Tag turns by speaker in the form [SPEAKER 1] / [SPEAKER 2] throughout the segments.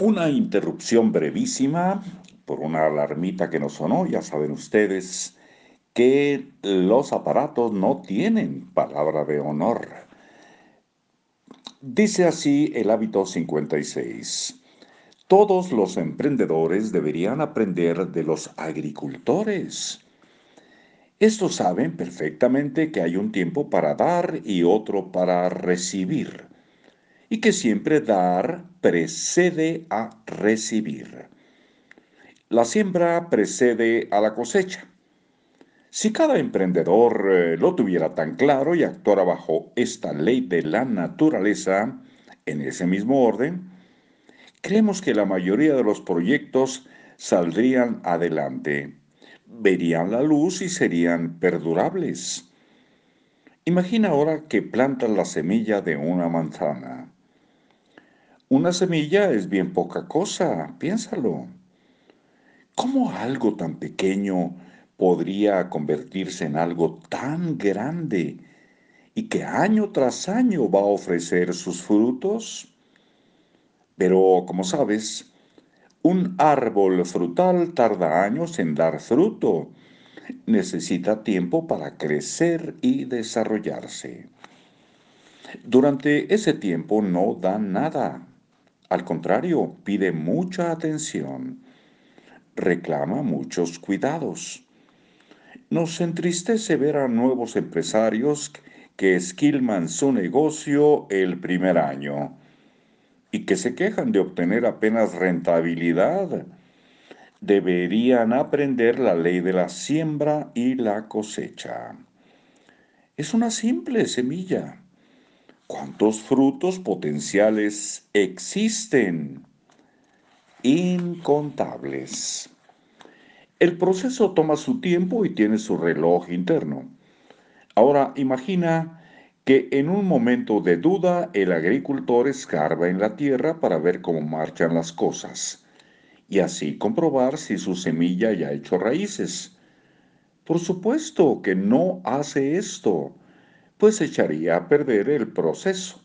[SPEAKER 1] Una interrupción brevísima por una alarmita que nos sonó. Ya saben ustedes que los aparatos no tienen palabra de honor. Dice así el hábito 56. Todos los emprendedores deberían aprender de los agricultores. Estos saben perfectamente que hay un tiempo para dar y otro para recibir y que siempre dar precede a recibir. La siembra precede a la cosecha. Si cada emprendedor eh, lo tuviera tan claro y actuara bajo esta ley de la naturaleza en ese mismo orden, creemos que la mayoría de los proyectos saldrían adelante, verían la luz y serían perdurables. Imagina ahora que plantas la semilla de una manzana. Una semilla es bien poca cosa, piénsalo. ¿Cómo algo tan pequeño podría convertirse en algo tan grande y que año tras año va a ofrecer sus frutos? Pero, como sabes, un árbol frutal tarda años en dar fruto. Necesita tiempo para crecer y desarrollarse. Durante ese tiempo no da nada. Al contrario, pide mucha atención, reclama muchos cuidados. Nos entristece ver a nuevos empresarios que esquilman su negocio el primer año y que se quejan de obtener apenas rentabilidad. Deberían aprender la ley de la siembra y la cosecha. Es una simple semilla ¿Cuántos frutos potenciales existen? Incontables. El proceso toma su tiempo y tiene su reloj interno. Ahora imagina que en un momento de duda el agricultor escarba en la tierra para ver cómo marchan las cosas y así comprobar si su semilla ya ha hecho raíces. Por supuesto que no hace esto pues echaría a perder el proceso.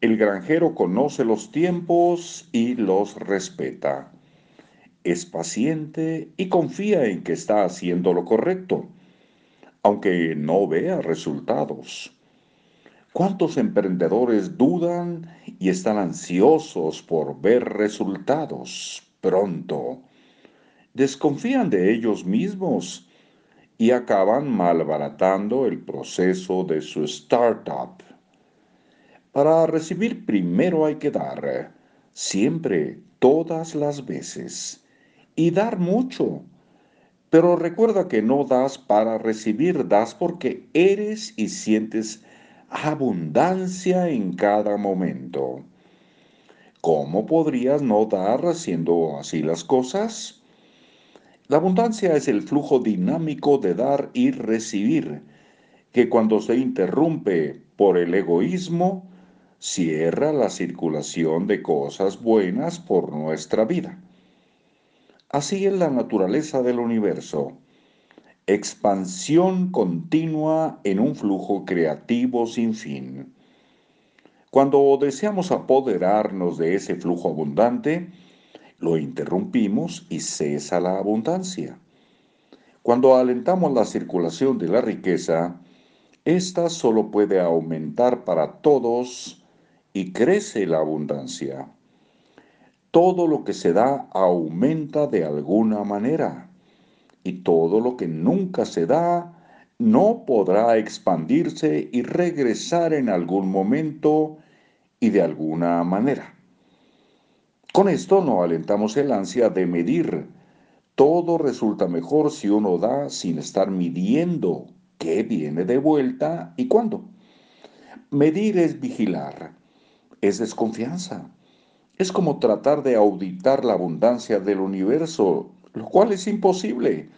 [SPEAKER 1] El granjero conoce los tiempos y los respeta. Es paciente y confía en que está haciendo lo correcto, aunque no vea resultados. ¿Cuántos emprendedores dudan y están ansiosos por ver resultados pronto? Desconfían de ellos mismos y acaban malbaratando el proceso de su startup. Para recibir primero hay que dar, siempre, todas las veces, y dar mucho. Pero recuerda que no das para recibir, das porque eres y sientes abundancia en cada momento. ¿Cómo podrías no dar haciendo así las cosas? La abundancia es el flujo dinámico de dar y recibir, que cuando se interrumpe por el egoísmo, cierra la circulación de cosas buenas por nuestra vida. Así es la naturaleza del universo. Expansión continua en un flujo creativo sin fin. Cuando deseamos apoderarnos de ese flujo abundante, lo interrumpimos y cesa la abundancia. Cuando alentamos la circulación de la riqueza, ésta solo puede aumentar para todos y crece la abundancia. Todo lo que se da aumenta de alguna manera y todo lo que nunca se da no podrá expandirse y regresar en algún momento y de alguna manera. Con esto no alentamos el ansia de medir. Todo resulta mejor si uno da sin estar midiendo qué viene de vuelta y cuándo. Medir es vigilar, es desconfianza. Es como tratar de auditar la abundancia del universo, lo cual es imposible,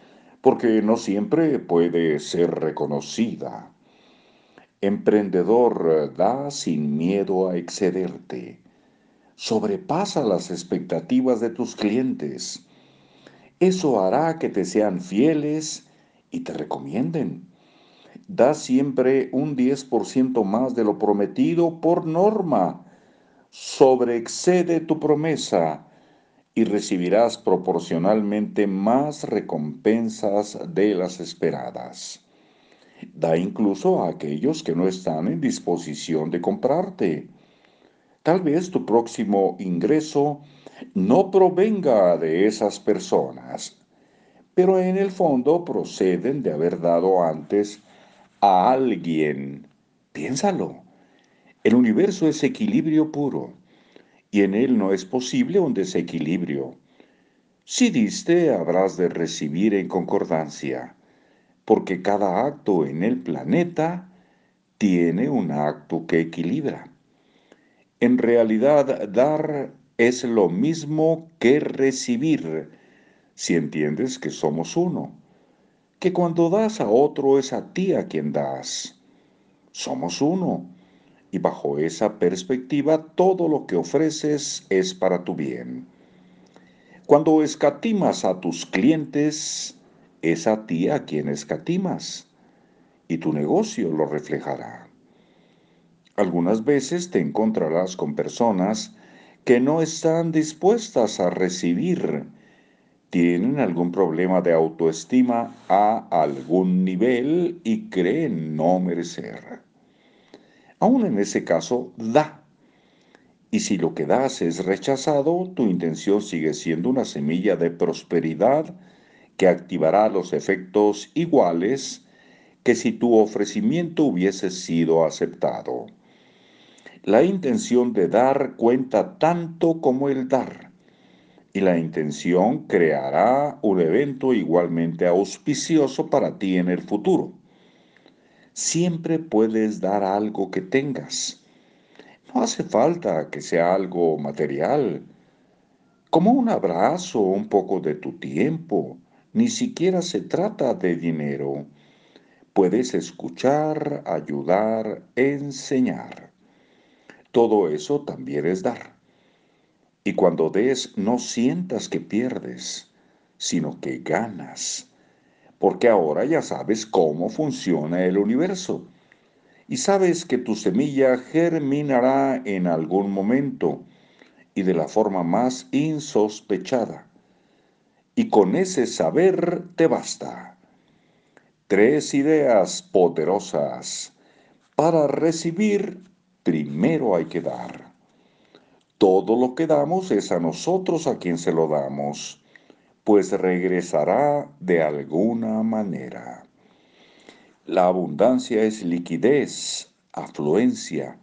[SPEAKER 1] porque no siempre puede ser reconocida. Emprendedor, da sin miedo a excederte sobrepasa las expectativas de tus clientes. Eso hará que te sean fieles y te recomienden. Da siempre un 10% más de lo prometido por norma, sobreexcede tu promesa y recibirás proporcionalmente más recompensas de las esperadas. Da incluso a aquellos que no están en disposición de comprarte. Tal vez tu próximo ingreso no provenga de esas personas, pero en el fondo proceden de haber dado antes a alguien. Piénsalo. El universo es equilibrio puro y en él no es posible un desequilibrio. Si diste, habrás de recibir en concordancia, porque cada acto en el planeta tiene un acto que equilibra. En realidad, dar es lo mismo que recibir, si entiendes que somos uno, que cuando das a otro es a ti a quien das. Somos uno, y bajo esa perspectiva todo lo que ofreces es para tu bien. Cuando escatimas a tus clientes, es a ti a quien escatimas, y tu negocio lo reflejará. Algunas veces te encontrarás con personas que no están dispuestas a recibir, tienen algún problema de autoestima a algún nivel y creen no merecer. Aún en ese caso, da. Y si lo que das es rechazado, tu intención sigue siendo una semilla de prosperidad que activará los efectos iguales que si tu ofrecimiento hubiese sido aceptado. La intención de dar cuenta tanto como el dar, y la intención creará un evento igualmente auspicioso para ti en el futuro. Siempre puedes dar algo que tengas. No hace falta que sea algo material, como un abrazo un poco de tu tiempo. Ni siquiera se trata de dinero. Puedes escuchar, ayudar, enseñar. Todo eso también es dar. Y cuando des, no sientas que pierdes, sino que ganas. Porque ahora ya sabes cómo funciona el universo. Y sabes que tu semilla germinará en algún momento y de la forma más insospechada. Y con ese saber te basta. Tres ideas poderosas para recibir primero hay que dar. Todo lo que damos es a nosotros a quien se lo damos, pues regresará de alguna manera. La abundancia es liquidez, afluencia,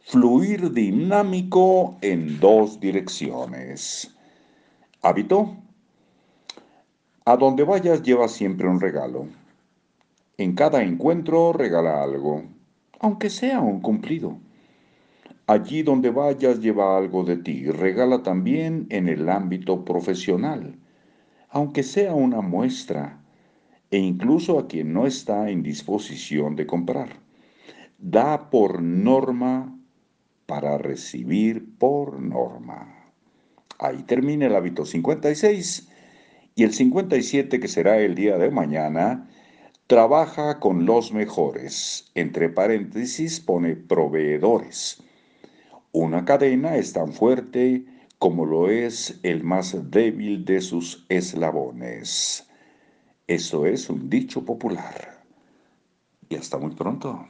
[SPEAKER 1] fluir dinámico en dos direcciones. Hábito. A donde vayas lleva siempre un regalo. En cada encuentro regala algo, aunque sea un cumplido. Allí donde vayas lleva algo de ti. Regala también en el ámbito profesional, aunque sea una muestra, e incluso a quien no está en disposición de comprar. Da por norma para recibir por norma. Ahí termina el hábito 56 y el 57 que será el día de mañana. Trabaja con los mejores. Entre paréntesis pone proveedores una cadena es tan fuerte como lo es el más débil de sus eslabones. Eso es un dicho popular. Y hasta muy pronto.